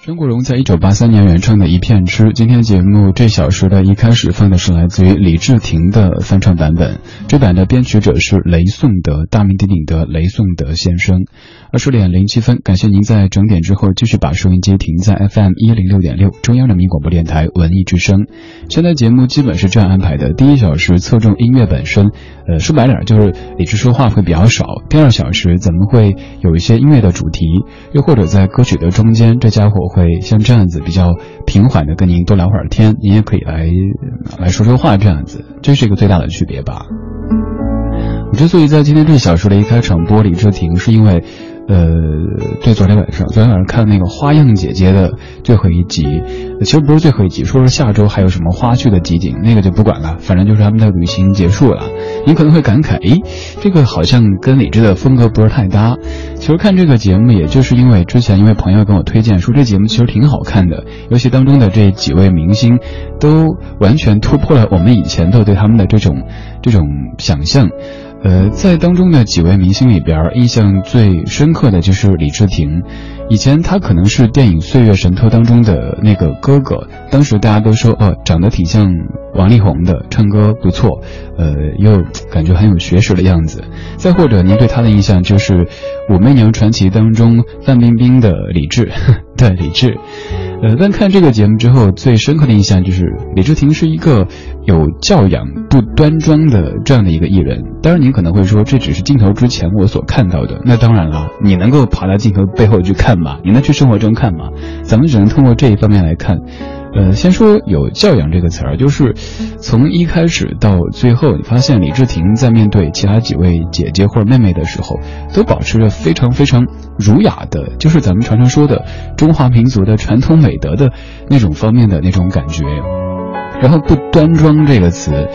张国荣在一九八三年原创的《一片痴》，今天节目这小时的一开始放的是来自于李治廷的翻唱版本，这版的编曲者是雷颂德，大名鼎鼎的雷颂德先生。二十点零七分，感谢您在整点之后继续把收音机停在 FM 一零六点六，中央人民广播电台文艺之声。现在节目基本是这样安排的：第一小时侧重音乐本身，呃，说白点就是李志说话会比较少；第二小时咱们会有一些音乐的主题，又或者在歌曲的中间，这家伙会会像这样子比较平缓的跟您多聊会儿天，您也可以来来说说话，这样子，这是一个最大的区别吧。我之所以在今天这小时的一开场播李治廷，是因为。呃，对，昨天晚上，昨天晚上看那个《花样姐姐》的最后一集，其实不是最后一集，说是下周还有什么花絮的集锦，那个就不管了，反正就是他们的旅行结束了。你可能会感慨，诶，这个好像跟李志的风格不是太搭。其实看这个节目，也就是因为之前一位朋友跟我推荐说这节目其实挺好看的，尤其当中的这几位明星，都完全突破了我们以前的对他们的这种这种想象。呃，在当中的几位明星里边，印象最深刻的就是李治廷。以前他可能是电影《岁月神偷》当中的那个哥哥，当时大家都说，哦，长得挺像王力宏的，唱歌不错，呃，又感觉很有学识的样子。再或者，您对他的印象就是《武媚娘传奇》当中范冰冰的李治，对，李治。呃，但看这个节目之后，最深刻的印象就是李治廷是一个有教养、不端庄的这样的一个艺人。当然，您可能会说，这只是镜头之前我所看到的。那当然了，你能够爬到镜头背后去看吗？你能去生活中看吗？咱们只能通过这一方面来看。呃，先说有教养这个词儿，就是从一开始到最后，你发现李治廷在面对其他几位姐姐或者妹妹的时候，都保持着非常非常儒雅的，就是咱们常常说的中华民族的传统美德的那种方面的那种感觉。然后不端庄这个词，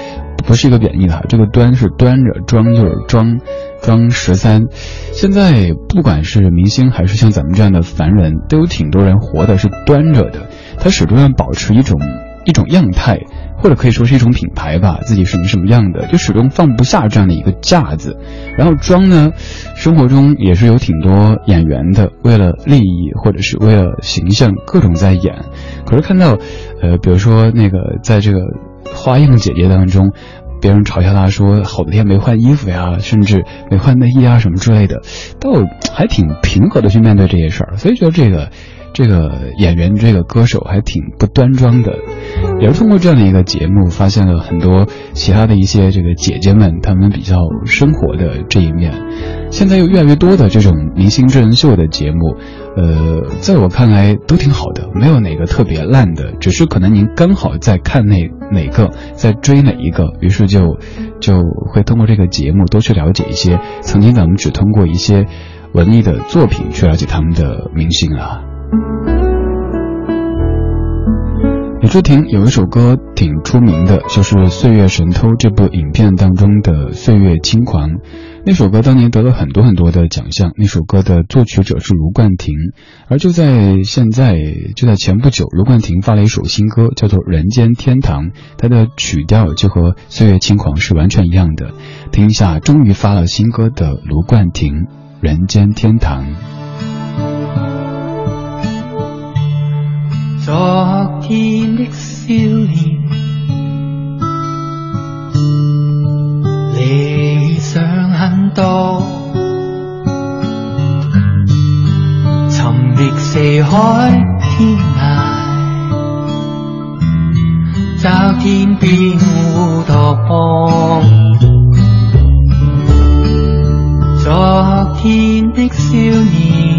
不是一个贬义的哈，这个端是端着，装就是装，装十三。现在不管是明星还是像咱们这样的凡人，都有挺多人活的是端着的。他始终要保持一种一种样态，或者可以说是一种品牌吧，自己什么什么样的，就始终放不下这样的一个架子。然后装呢，生活中也是有挺多演员的，为了利益或者是为了形象，各种在演。可是看到，呃，比如说那个在这个花样姐姐当中。别人嘲笑他说好多天没换衣服呀，甚至没换内衣啊什么之类的，倒还挺平和的去面对这些事儿，所以觉得这个这个演员这个歌手还挺不端庄的。也是通过这样的一个节目，发现了很多其他的一些这个姐姐们她们比较生活的这一面。现在又越来越多的这种明星真人秀的节目，呃，在我看来都挺好的，没有哪个特别烂的，只是可能您刚好在看哪哪个，在追哪一个，于是就就会通过这个节目多去了解一些曾经咱们只通过一些文艺的作品去了解他们的明星啊。李治廷有一首歌挺出名的，就是《岁月神偷》这部影片当中的《岁月轻狂》。那首歌当年得了很多很多的奖项。那首歌的作曲者是卢冠廷，而就在现在，就在前不久，卢冠廷发了一首新歌，叫做《人间天堂》，它的曲调就和《岁月轻狂》是完全一样的。听一下，终于发了新歌的卢冠廷，《人间天堂》。昨天的少年，理想很多，寻觅四海天涯，找天边乌托邦。昨天的少年。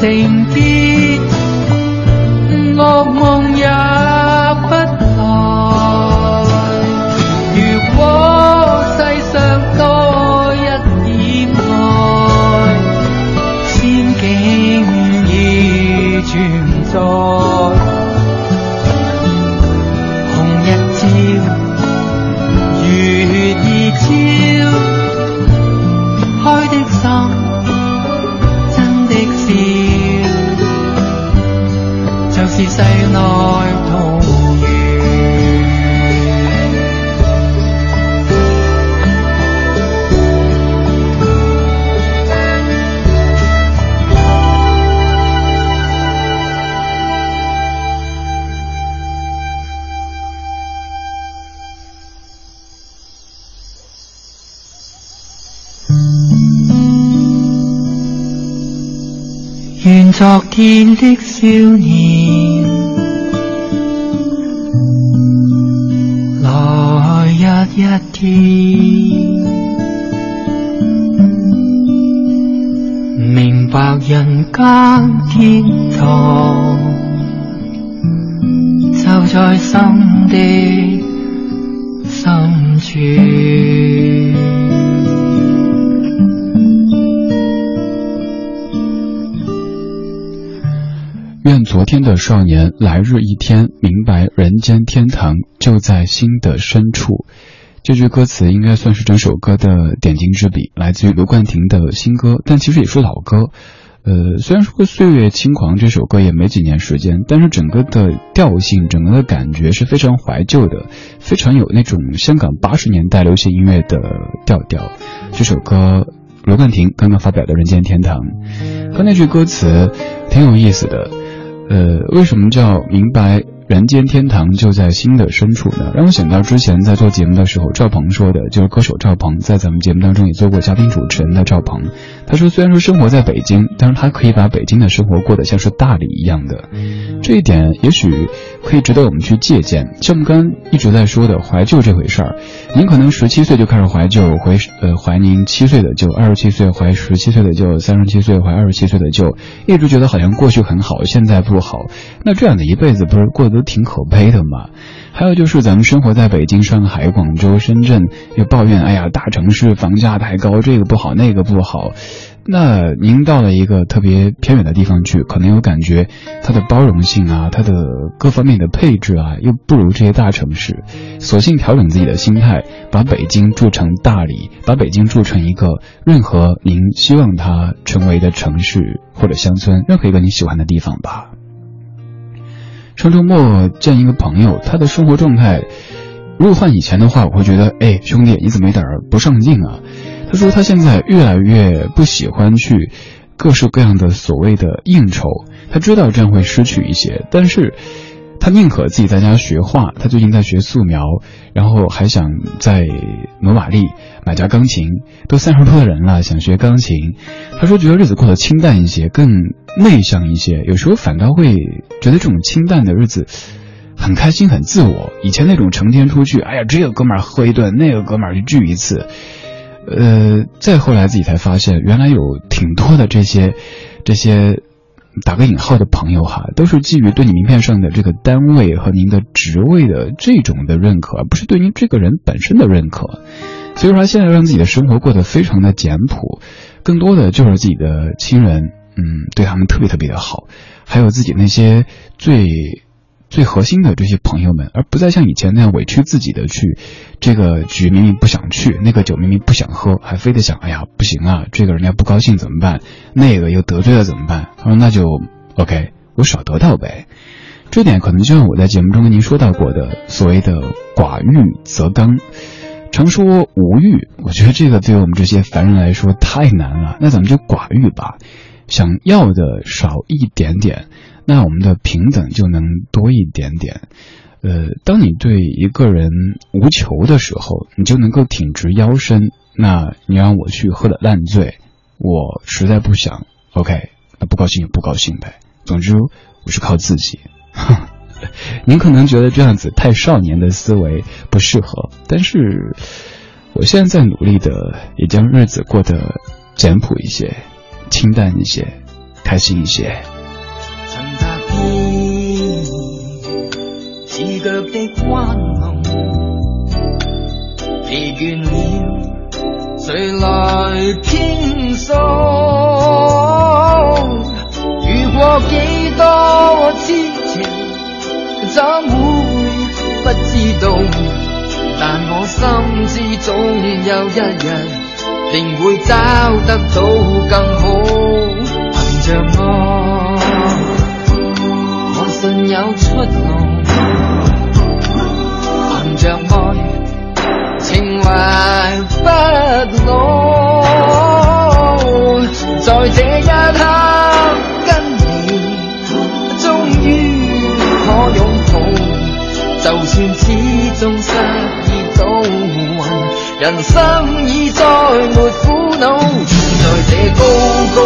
sentir. 昨天的少年，來日一天，明白人間天堂就在心的深處。昨天的少年，来日一天明白人间天堂就在心的深处。这句歌词应该算是整首歌的点睛之笔，来自于卢冠廷的新歌，但其实也是老歌。呃，虽然说《岁月轻狂》这首歌也没几年时间，但是整个的调性、整个的感觉是非常怀旧的，非常有那种香港八十年代流行音乐的调调。这首歌，卢冠廷刚刚发表的《人间天堂》，和那句歌词挺有意思的。呃，为什么叫明白人间天堂就在心的深处呢？让我想到之前在做节目的时候，赵鹏说的，就是歌手赵鹏在咱们节目当中也做过嘉宾主持人的赵鹏。他说，虽然说生活在北京，但是他可以把北京的生活过得像是大理一样的。这一点也许可以值得我们去借鉴。像我们刚一直在说的怀旧这回事儿，您可能十七岁就开始怀旧，怀呃怀您七岁的旧，二十七岁怀十七岁的旧，三十七岁怀二十七岁的旧，一直觉得好像过去很好，现在不好。那这样的一辈子不是过得都挺可悲的嘛？还有就是咱们生活在北京、上海、广州、深圳，又抱怨哎呀大城市房价太高，这个不好那个不好。那您到了一个特别偏远的地方去，可能有感觉它的包容性啊，它的各方面的配置啊，又不如这些大城市。索性调整自己的心态，把北京筑成大理，把北京筑成一个任何您希望它成为的城市或者乡村，任何一个你喜欢的地方吧。上周末见一个朋友，他的生活状态，如果换以前的话，我会觉得，哎，兄弟，你怎么有点不上进啊？他说他现在越来越不喜欢去各式各样的所谓的应酬，他知道这样会失去一些，但是他宁可自己在家学画。他最近在学素描，然后还想在努瓦利买架钢琴。都三十多的人了，想学钢琴。他说觉得日子过得清淡一些，更内向一些，有时候反倒会觉得这种清淡的日子很开心、很自我。以前那种成天出去，哎呀，这个哥们儿喝一顿，那个哥们儿就聚一次。呃，再后来自己才发现，原来有挺多的这些，这些打个引号的朋友哈，都是基于对你名片上的这个单位和您的职位的这种的认可，而不是对您这个人本身的认可。所以说，现在让自己的生活过得非常的简朴，更多的就是自己的亲人，嗯，对他们特别特别的好，还有自己那些最。最核心的这些朋友们，而不再像以前那样委屈自己的去，这个局明明不想去，那个酒明明不想喝，还非得想，哎呀，不行啊，这个人家不高兴怎么办？那个又得罪了怎么办？他说那就 OK，我少得到呗。这点可能就像我在节目中跟您说到过的所谓的寡欲则刚，常说无欲，我觉得这个对于我们这些凡人来说太难了。那咱们就寡欲吧，想要的少一点点。那我们的平等就能多一点点，呃，当你对一个人无求的时候，你就能够挺直腰身。那你让我去喝了烂醉，我实在不想，OK，那不高兴就不高兴呗。总之，我是靠自己。您可能觉得这样子太少年的思维不适合，但是我现在在努力的也将日子过得简朴一些、清淡一些、开心一些。似腳的彎路，疲倦了，誰來傾訴？遇過幾多痴情，怎會不知道？但我心知總有一日，定會找得到更好。凭着愛，我信有出路。凭着愛，情懷不老。在這一刻跟你，終於可擁抱。就算始終失意倒運，人生已再没苦恼，存。在这高高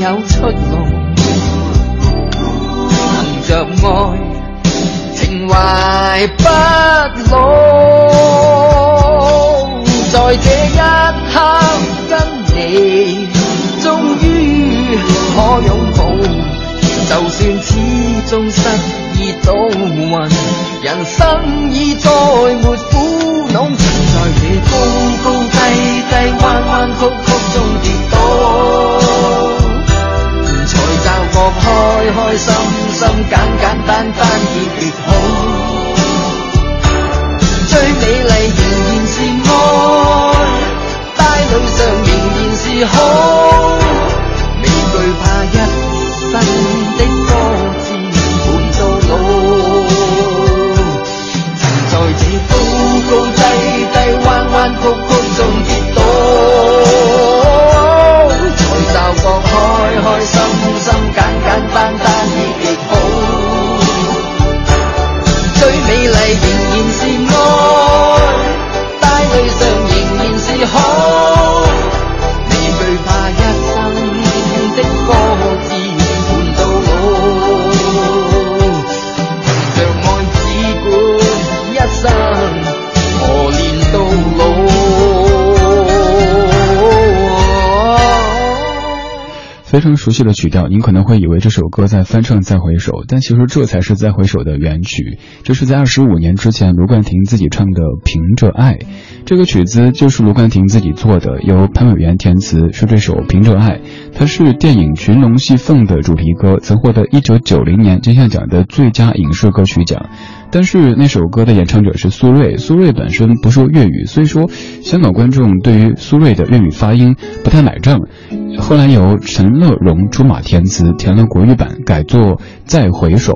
有出路。凭着愛，情懷不老。在這一刻跟你，終於可擁抱。就算始終失意倒運，人生已再沒苦開开心心，简简单单已极好。最美丽仍然是爱，大路上仍然是好，非常熟悉的曲调，您可能会以为这首歌在翻唱《再回首》，但其实这才是《再回首》的原曲。这是在二十五年之前卢冠廷自己唱的《凭着爱》，这个曲子就是卢冠廷自己做的，由潘伟元填词，是这首《凭着爱》，它是电影《群龙戏凤》的主题歌，曾获得一九九零年金像奖的最佳影视歌曲奖。但是那首歌的演唱者是苏芮，苏芮本身不说粤语，所以说香港观众对于苏芮的粤语发音不太买账。后来由陈乐融出马填词，填了国语版，改作《再回首》。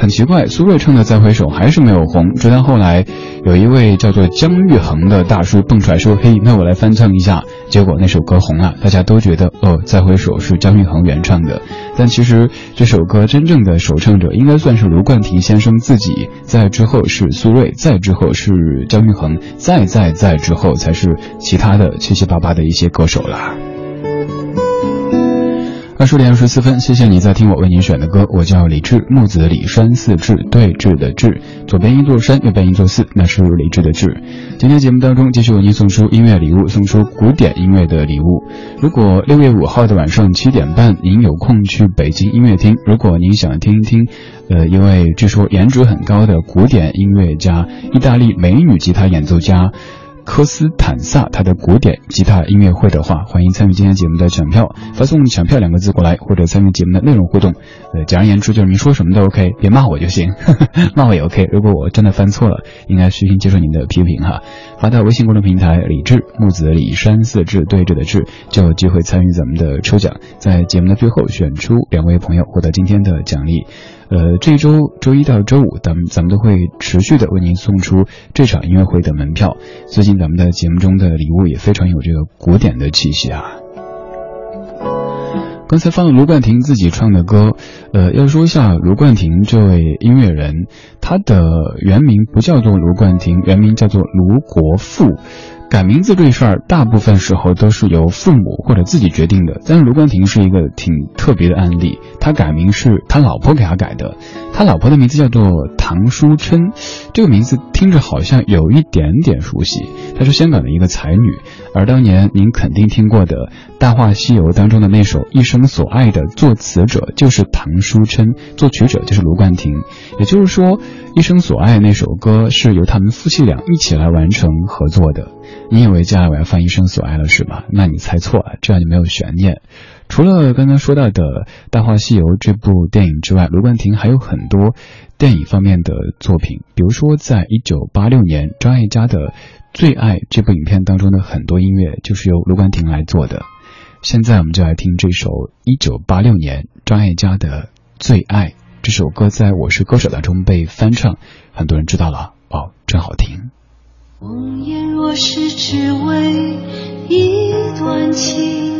很奇怪，苏芮唱的《再回首》还是没有红，直到后来有一位叫做姜育恒的大叔蹦出来说：“嘿，那我来翻唱一下。”结果那首歌红了，大家都觉得哦，《再回首》是姜育恒原唱的。但其实这首歌真正的首唱者应该算是卢冠廷先生自己，在之后是苏芮，在之后是姜育恒，再再再之后才是其他的七七八八的一些歌手了。二十点二十四分，谢谢你在听我为您选的歌。我叫李志，木子李山寺志，对峙的志，左边一座山，右边一座寺，那是李志的志。今天节目当中继续为您送出音乐礼物，送出古典音乐的礼物。如果六月五号的晚上七点半您有空去北京音乐厅，如果您想听一听，呃，一位据说颜值很高的古典音乐家，意大利美女吉他演奏家。科斯坦萨他的古典吉他音乐会的话，欢迎参与今天节目的抢票，发送“抢票”两个字过来，或者参与节目的内容互动。呃，简而言之就是您说什么都 OK，别骂我就行，骂我也 OK。如果我真的犯错了，应该虚心接受您的批评哈。发到微信公众平台“李志木子李山四志对着的志”，就有机会参与咱们的抽奖，在节目的最后选出两位朋友获得今天的奖励。呃，这一周周一到周五，咱们咱们都会持续的为您送出这场音乐会的门票。最近咱们的节目中的礼物也非常有这个古典的气息啊。刚才放了卢冠廷自己唱的歌，呃，要说一下卢冠廷这位音乐人，他的原名不叫做卢冠廷，原名叫做卢国富。改名字这事儿，大部分时候都是由父母或者自己决定的。但是卢冠廷是一个挺特别的案例，他改名是他老婆给他改的。他老婆的名字叫做唐淑琛，这个名字听着好像有一点点熟悉。她是香港的一个才女，而当年您肯定听过的《大话西游》当中的那首《一生所爱》的作词者就是唐书琛，作曲者就是卢冠廷。也就是说，《一生所爱》那首歌是由他们夫妻俩一起来完成合作的。你以为接下来我要放《一生所爱》了是吧？那你猜错了，这样就没有悬念。除了刚刚说到的《大话西游》这部电影之外，卢冠廷还有很多电影方面的作品，比如说在一九八六年张艾嘉的《最爱》这部影片当中的很多音乐就是由卢冠廷来做的。现在我们就来听这首一九八六年张艾嘉的《最爱》这首歌，在《我是歌手》当中被翻唱，很多人知道了哦，真好听。红颜若是只为一段情，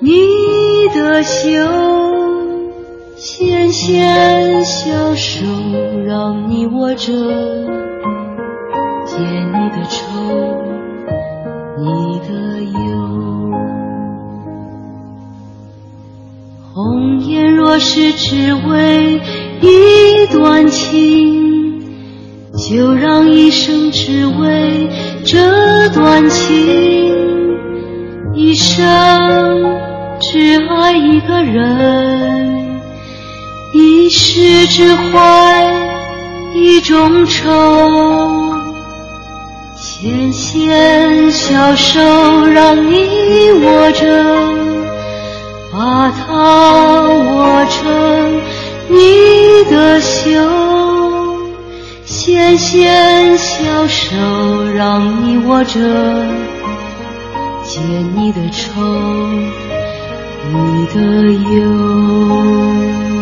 你的袖，纤纤小手让你握着，解你的愁，你的忧。红颜若是只为一段情，就让一生只为这段情，一生只爱一个人，一世只怀一种愁。纤纤小手让你握着，把它握成你的袖。纤纤小手让你握着，解你的愁，你的忧。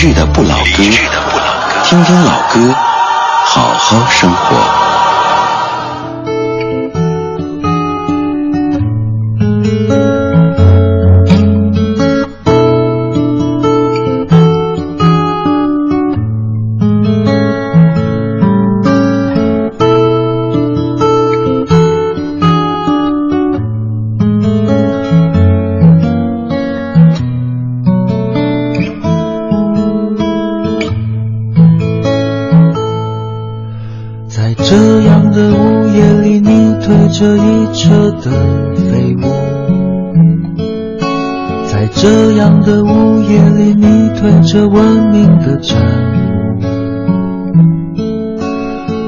听听老歌，好好生活。的站，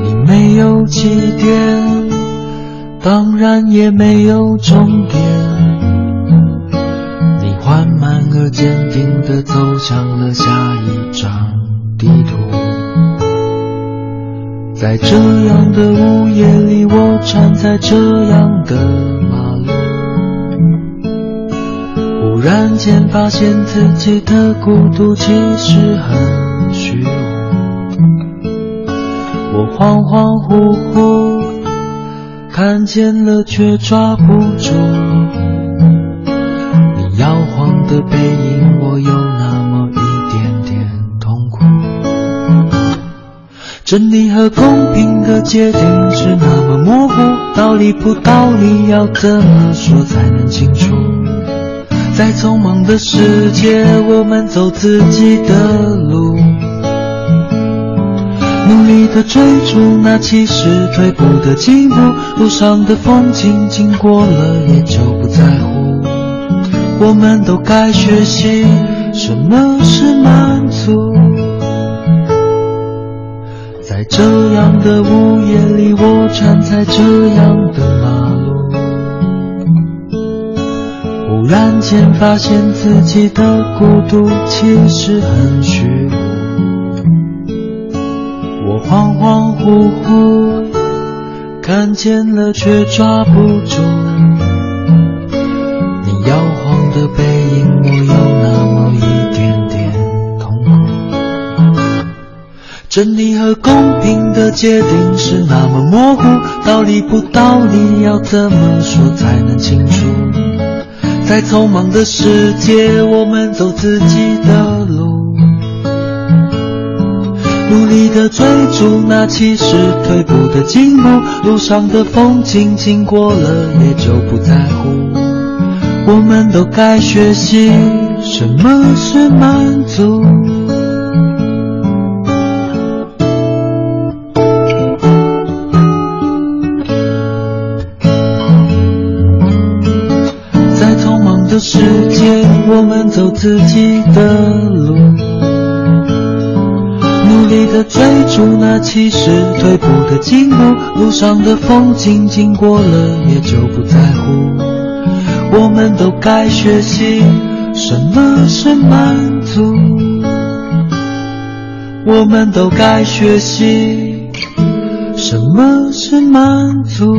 你没有起点，当然也没有终点。你缓慢而坚定地走向了下一张地图。在这样的午夜里，我站在这间发现自己的孤独其实很虚无，我恍恍惚惚看见了却抓不住你摇晃的背影，我有那么一点点痛苦。真理和公平的界定是那么模糊，道理不道理，要怎么说才能清楚？在匆忙的世界，我们走自己的路，努力的追逐那其实退步的进步。路上的风景经过了也就不在乎。我们都该学习什么是满足。在这样的午夜里，我站在这样的然间发现自己的孤独其实很虚无，我恍恍惚惚看见了却抓不住你摇晃的背影，我有那么一点点痛苦。真理和公平的界定是那么模糊，道理不道理，要怎么说才能清楚？在匆忙的世界，我们走自己的路，努力的追逐那其实退步的进步。路上的风景经过了也就不在乎。我们都该学习什么是满足。走自己的路，努力的追逐那其实退步的进步，路上的风景经过了也就不在乎。我们都该学习什么是满足，我们都该学习什么是满足。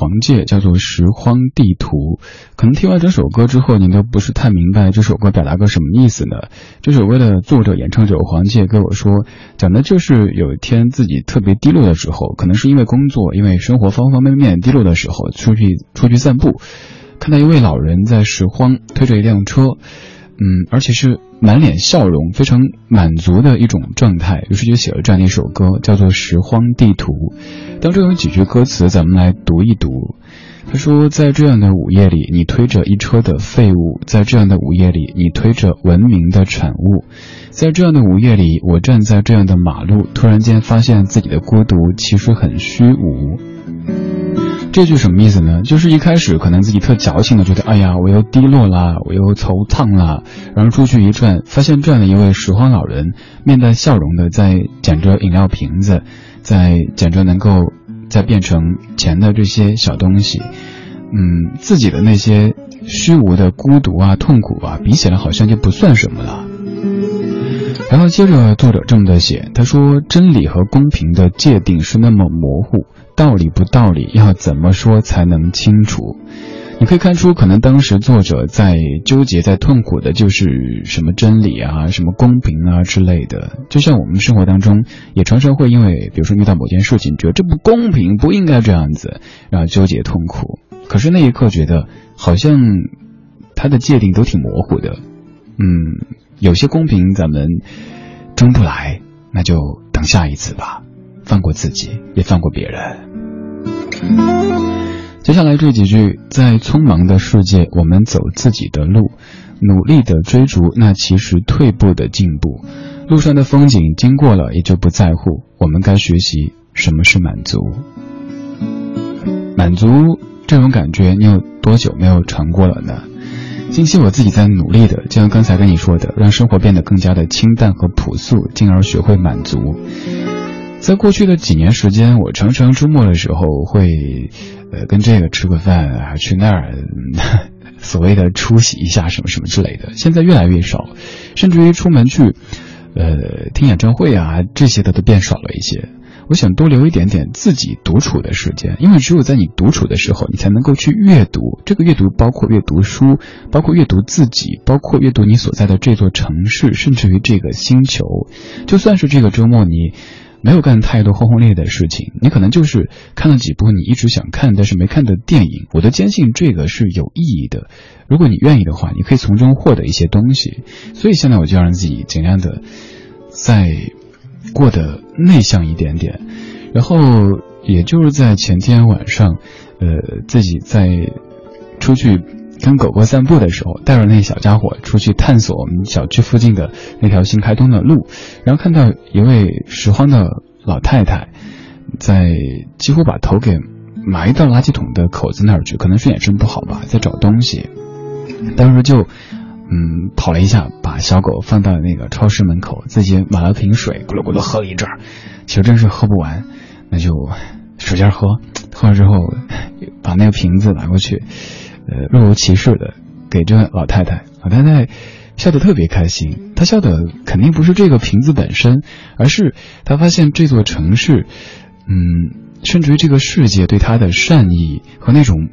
黄玠，叫做《拾荒地图》。可能听完这首歌之后，您都不是太明白这首歌表达个什么意思呢？这首歌的作者、演唱者黄玠跟我说，讲的就是有一天自己特别低落的时候，可能是因为工作、因为生活方方面面低落的时候，出去出去散步，看到一位老人在拾荒，推着一辆车，嗯，而且是。满脸笑容，非常满足的一种状态，于是就写了这样的一首歌，叫做《拾荒地图》。当中有几句歌词，咱们来读一读。他说：“在这样的午夜里，你推着一车的废物；在这样的午夜里，你推着文明的产物；在这样的午夜里，我站在这样的马路，突然间发现自己的孤独其实很虚无。”这句什么意思呢？就是一开始可能自己特矫情的觉得，哎呀，我又低落啦，我又惆怅啦，然后出去一转，发现这样的一位拾荒老人，面带笑容的在捡着饮料瓶子，在捡着能够再变成钱的这些小东西，嗯，自己的那些虚无的孤独啊、痛苦啊，比起来好像就不算什么了。然后接着作者这么的写，他说：“真理和公平的界定是那么模糊。”道理不道理，要怎么说才能清楚？你可以看出，可能当时作者在纠结、在痛苦的，就是什么真理啊、什么公平啊之类的。就像我们生活当中，也常常会因为，比如说遇到某件事情，觉得这不公平，不应该这样子，然后纠结痛苦。可是那一刻觉得，好像它的界定都挺模糊的。嗯，有些公平咱们争不来，那就等下一次吧，放过自己，也放过别人。接下来这几句，在匆忙的世界，我们走自己的路，努力的追逐那其实退步的进步。路上的风景经过了，也就不在乎。我们该学习什么是满足。满足这种感觉，你有多久没有尝过了呢？近期我自己在努力的，就像刚才跟你说的，让生活变得更加的清淡和朴素，进而学会满足。在过去的几年时间，我常常周末的时候会，呃，跟这个吃个饭啊，去那儿，所谓的出席一下什么什么之类的。现在越来越少，甚至于出门去，呃，听演唱会啊这些的都变少了一些。我想多留一点点自己独处的时间，因为只有在你独处的时候，你才能够去阅读。这个阅读包括阅读书，包括阅读自己，包括阅读你所在的这座城市，甚至于这个星球。就算是这个周末你。没有干太多轰轰烈烈的事情，你可能就是看了几部你一直想看但是没看的电影。我都坚信这个是有意义的。如果你愿意的话，你可以从中获得一些东西。所以现在我就让自己尽量的再过得内向一点点。然后也就是在前天晚上，呃，自己在出去。跟狗狗散步的时候，带着那小家伙出去探索我们小区附近的那条新开通的路，然后看到一位拾荒的老太太，在几乎把头给埋到垃圾桶的口子那儿去，可能是眼神不好吧，在找东西。当时就，嗯，跑了一下，把小狗放到那个超市门口，自己买了瓶水，咕噜咕噜喝了一阵儿，其实真是喝不完，那就 使劲喝，喝了之后，把那个瓶子拿过去。呃，若无其事的给这老太太，老太太笑得特别开心。她笑的肯定不是这个瓶子本身，而是她发现这座城市，嗯，甚至于这个世界对她的善意和那种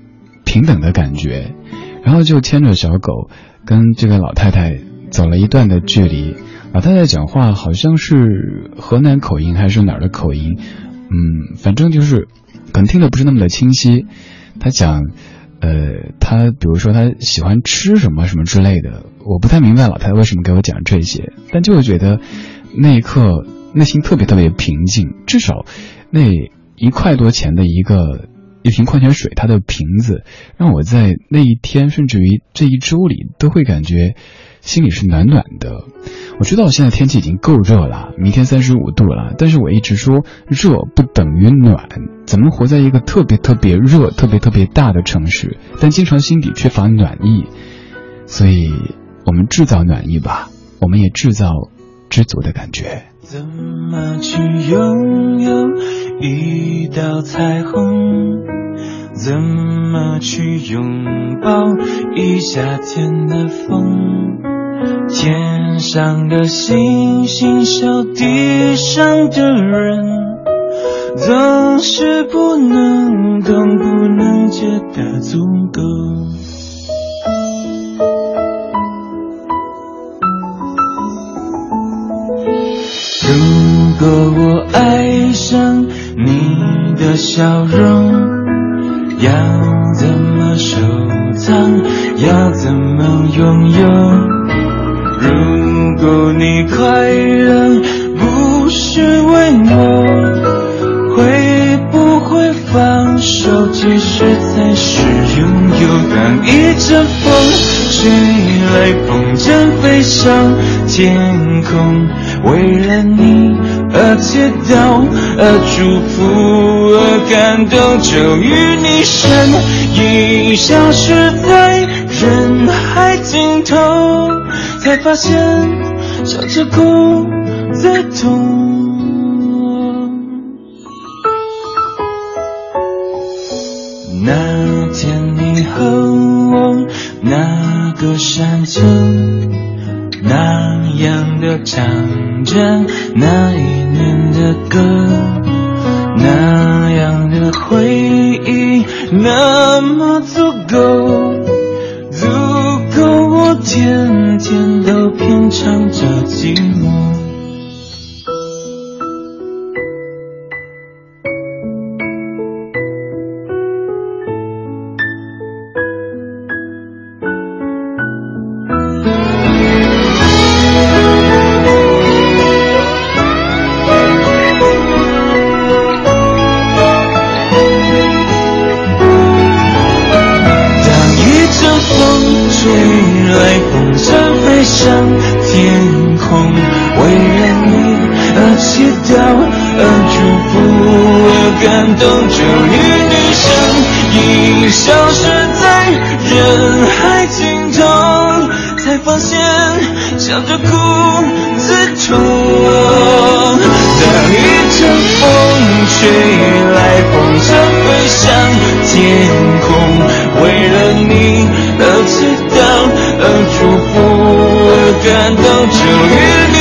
平等的感觉。然后就牵着小狗，跟这个老太太走了一段的距离。老太太讲话好像是河南口音还是哪儿的口音，嗯，反正就是可能听的不是那么的清晰。她讲。呃，他比如说他喜欢吃什么什么之类的，我不太明白老太太为什么给我讲这些，但就是觉得那一刻内心特别特别平静，至少那一块多钱的一个一瓶矿泉水，它的瓶子让我在那一天甚至于这一周里都会感觉心里是暖暖的。我知道现在天气已经够热了，明天三十五度了，但是我一直说热不等于暖。怎么活在一个特别特别热、特别特别大的城市，但经常心底缺乏暖意，所以我们制造暖意吧，我们也制造知足的感觉。怎么去拥有一道彩虹？怎么去拥抱一夏天的风？天上的星星笑地上的人，总是不能懂，不能觉得足够。如果我爱上你的笑容，要怎么收藏？要怎么拥有？如果你快乐不是为我，会不会放手？其实才是拥有。当一阵风吹来，风筝飞上天空，为了你而祈祷，而祝福，而感动，终于你身影消失在人海尽头。才发现笑着哭最痛。那天你和我那个山丘，那样的唱着那一年的歌，那样的回忆那么足够。足够我天天都品尝着寂寞。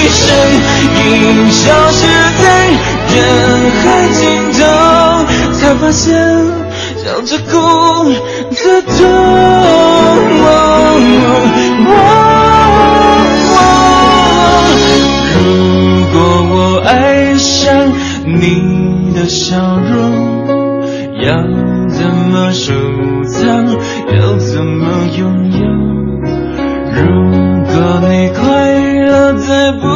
身影消失在人海尽头才发现笑着哭最痛如果我爱上你的笑容要怎么收藏要怎么拥有如果你快乐再不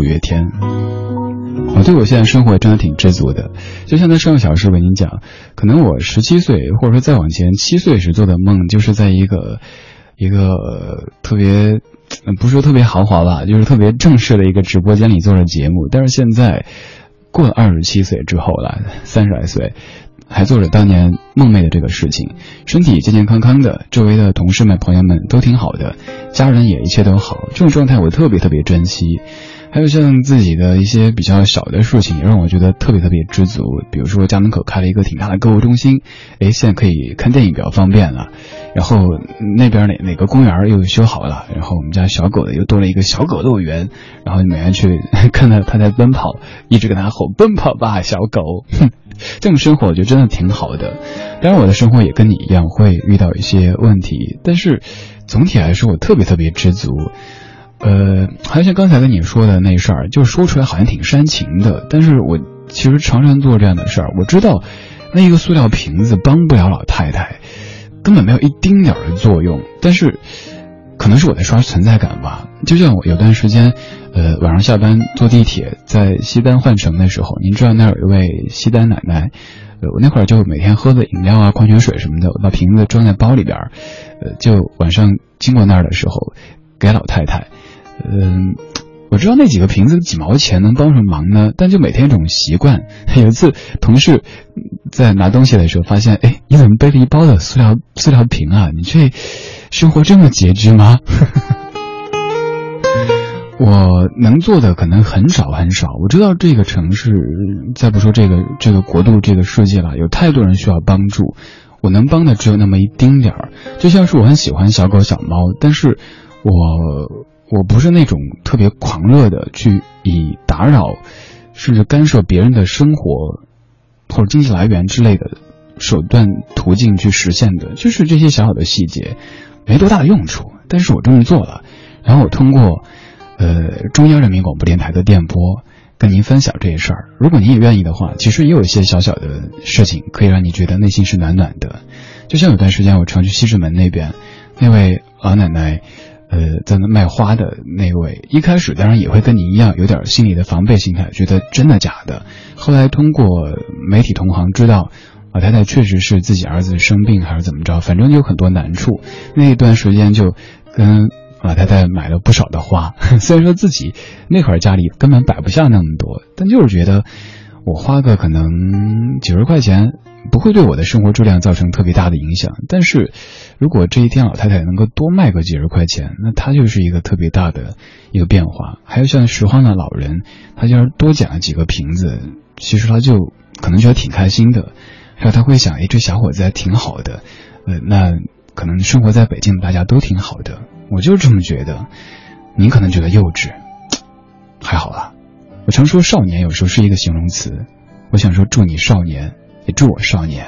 五月天。我对我现在生活真的挺知足的，就像在上个小时为您讲，可能我十七岁或者说再往前七岁时做的梦，就是在一个一个特别不是说特别豪华吧，就是特别正式的一个直播间里做的节目。但是现在过了二十七岁之后了，三十来岁。还做着当年梦寐的这个事情，身体健健康康的，周围的同事们、朋友们都挺好的，家人也一切都好，这种状态我特别特别珍惜。还有像自己的一些比较小的事情，也让我觉得特别特别知足。比如说家门口开了一个挺大的购物中心，哎，现在可以看电影比较方便了。然后那边哪哪个公园又修好了，然后我们家小狗的又多了一个小狗乐园，然后每天去 看到它在奔跑，一直跟它吼奔跑吧小狗。哼，这种生活我觉得真的挺好的。当然我的生活也跟你一样会遇到一些问题，但是总体来说我特别特别知足。呃，还像刚才跟你说的那事儿，就说出来好像挺煽情的，但是我其实常常做这样的事儿。我知道，那一个塑料瓶子帮不了老太太，根本没有一丁点儿的作用。但是，可能是我在刷存在感吧。就像我有段时间，呃，晚上下班坐地铁在西单换乘的时候，您知道那儿有一位西单奶奶，呃，我那会儿就每天喝的饮料啊、矿泉水什么的，我把瓶子装在包里边，呃，就晚上经过那儿的时候给老太太。嗯，我知道那几个瓶子几毛钱能帮什么忙呢？但就每天一种习惯。有一次同事在拿东西的时候，发现，哎，你怎么背了一包的塑料塑料瓶啊？你这生活这么拮据吗？我能做的可能很少很少。我知道这个城市，再不说这个这个国度这个世界了，有太多人需要帮助。我能帮的只有那么一丁点儿。就像是我很喜欢小狗小猫，但是我。我不是那种特别狂热的去以打扰甚至干涉别人的生活或者经济来源之类的手段途径去实现的，就是这些小小的细节，没多大的用处。但是我这么做了，然后我通过呃中央人民广播电台的电波跟您分享这些事儿。如果您也愿意的话，其实也有一些小小的事情可以让你觉得内心是暖暖的。就像有段时间我常去西直门那边，那位老奶奶。呃，在那卖花的那位，一开始当然也会跟你一样，有点心理的防备心态，觉得真的假的。后来通过媒体同行知道，老太太确实是自己儿子生病还是怎么着，反正有很多难处。那一段时间就跟老太太买了不少的花，虽然说自己那会儿家里根本摆不下那么多，但就是觉得我花个可能几十块钱。不会对我的生活质量造成特别大的影响，但是，如果这一天老太太能够多卖个几十块钱，那她就是一个特别大的一个变化。还有像拾荒的老人，他就是多捡了几个瓶子，其实他就可能觉得挺开心的。还有他会想，哎，这小伙子还挺好的，呃，那可能生活在北京大家都挺好的。我就是这么觉得，您可能觉得幼稚，还好啦。我常说少年有时候是一个形容词，我想说祝你少年。祝我少年。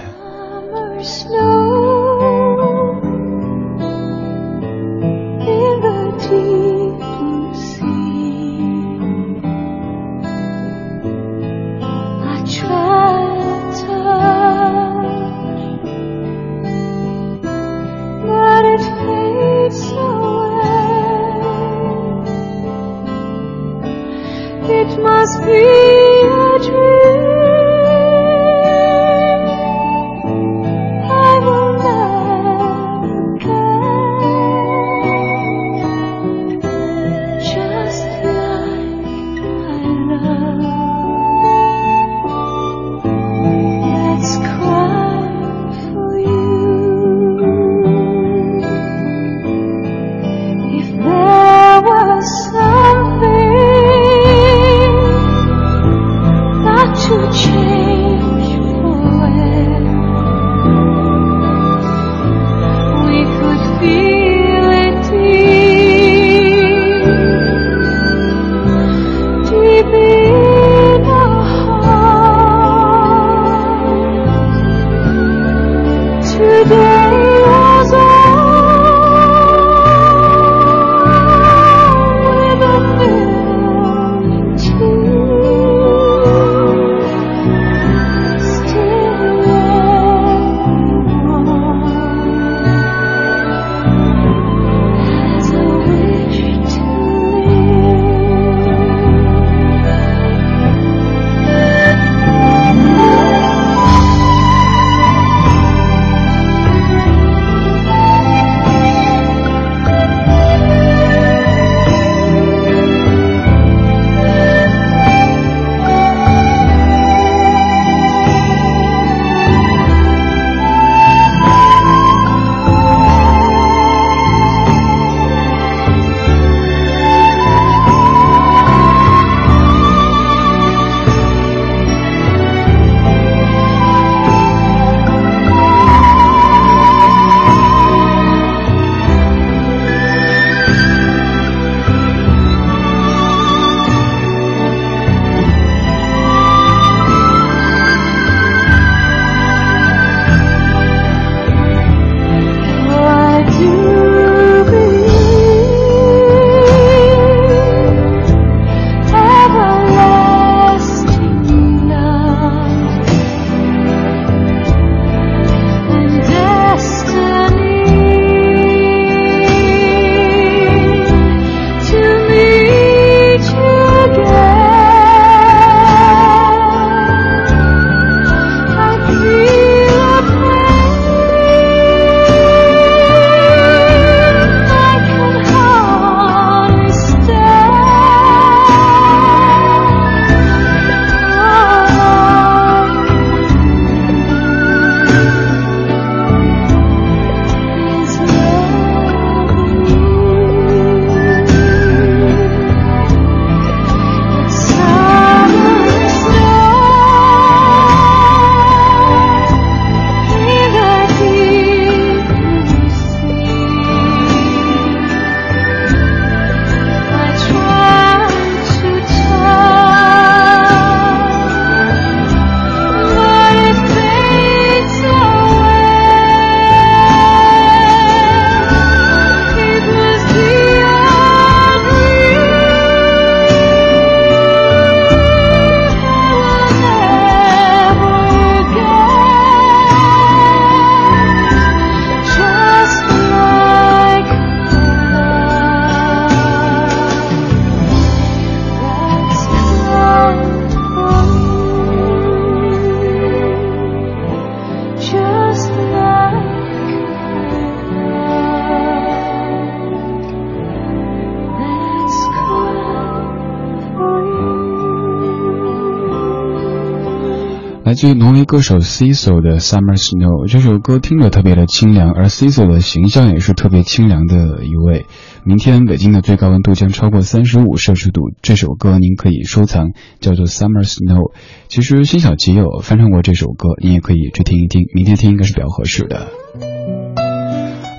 自于挪威歌手 Cecil 的 Summer Snow。这首歌听着特别的清凉，而 Cecil 的形象也是特别清凉的一位。明天北京的最高温度将超过三十五摄氏度，这首歌您可以收藏，叫做 Summer Snow。其实辛晓琪有翻唱过这首歌，你也可以去听一听，明天听应该是比较合适的。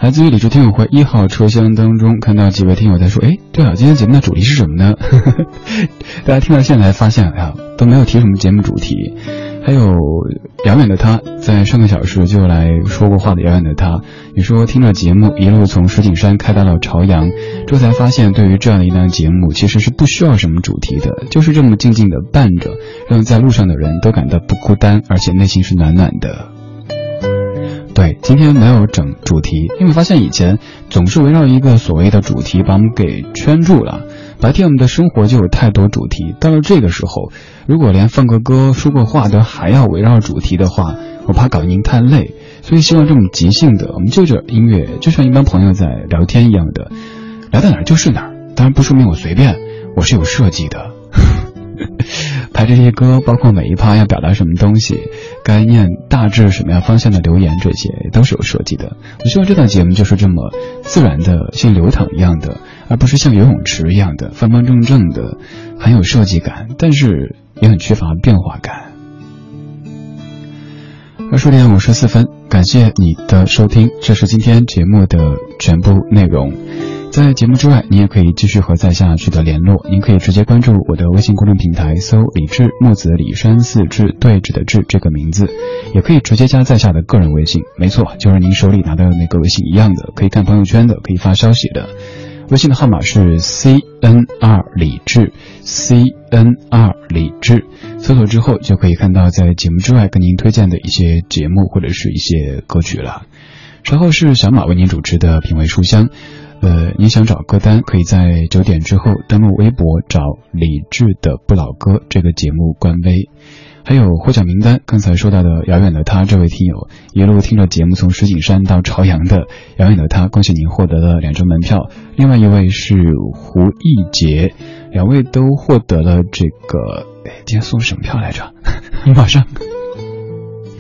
来自于理智听友会一号车厢当中，看到几位听友在说：“哎，对啊，今天节目的主题是什么呢？” 大家听到现在发现，呀，都没有提什么节目主题。还有遥远的他，在上个小时就来说过话的遥远的他，你说听了节目一路从石景山开到了朝阳，这才发现对于这样的一档节目，其实是不需要什么主题的，就是这么静静的伴着，让在路上的人都感到不孤单，而且内心是暖暖的。对，今天没有整主题，因为发现以前总是围绕一个所谓的主题把我们给圈住了。白天我们的生活就有太多主题，到了这个时候，如果连放个歌、说个话都还要围绕主题的话，我怕搞您太累。所以希望这种即兴的，我们就着音乐，就像一帮朋友在聊天一样的，聊到哪儿就是哪儿。当然不说明我随便，我是有设计的。排这些歌，包括每一趴要表达什么东西，该念大致什么样方向的留言，这些都是有设计的。我希望这档节目就是这么自然的，像流淌一样的，而不是像游泳池一样的方方正正的，很有设计感，但是也很缺乏变化感。二十点五十四分，感谢你的收听，这是今天节目的全部内容。在节目之外，你也可以继续和在下取得联络。您可以直接关注我的微信公众平台，搜“李志木子李山寺志对峙的志”这个名字，也可以直接加在下的个人微信。没错，就是您手里拿的那个微信一样的，可以看朋友圈的，可以发消息的。微信的号码是 C N R 李志，C N R 李志。搜索之后就可以看到在节目之外跟您推荐的一些节目或者是一些歌曲了。稍后是小马为您主持的品味书香。呃，你想找歌单，可以在九点之后登录微博找李志的不老歌这个节目官微，还有获奖名单。刚才说到的遥远的他这位听友，一路听着节目从石景山到朝阳的遥远的他，恭喜您获得了两张门票。另外一位是胡一杰，两位都获得了这个，哎，今天送什么票来着？马上。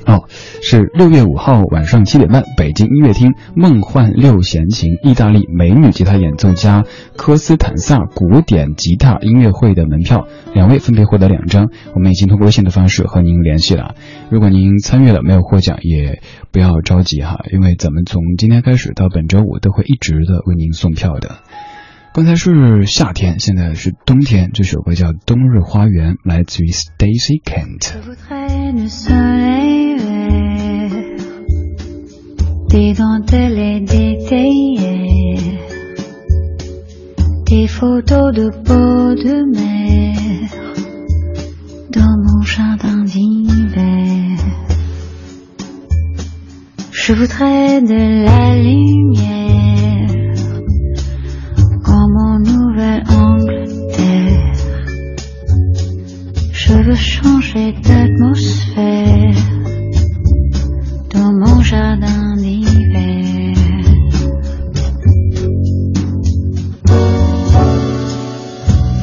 哦，是六月五号晚上七点半，北京音乐厅《梦幻六弦琴》意大利美女吉他演奏家科斯坦萨古典吉他音乐会的门票，两位分别获得两张。我们已经通过微信的方式和您联系了。如果您参与了没有获奖，也不要着急哈，因为咱们从今天开始到本周五都会一直的为您送票的。刚才是夏天，现在是冬天。这首歌叫《冬日花园》，来自于 Stacy Kent。Des dentelles et des théières, des photos de peau de mer dans mon jardin d'hiver. Je voudrais de la lumière comme mon nouvel Angleterre. Je veux changer d'atmosphère jardin d'hiver.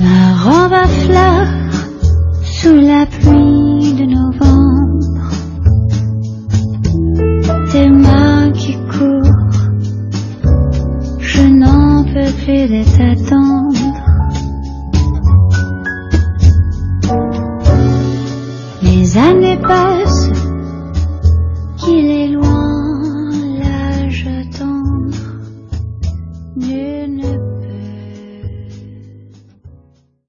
Ma robe à fleurs sous la pluie de novembre. Tes mains qui courent, je n'en peux plus de t'attendre. Les années passent qu'il est loin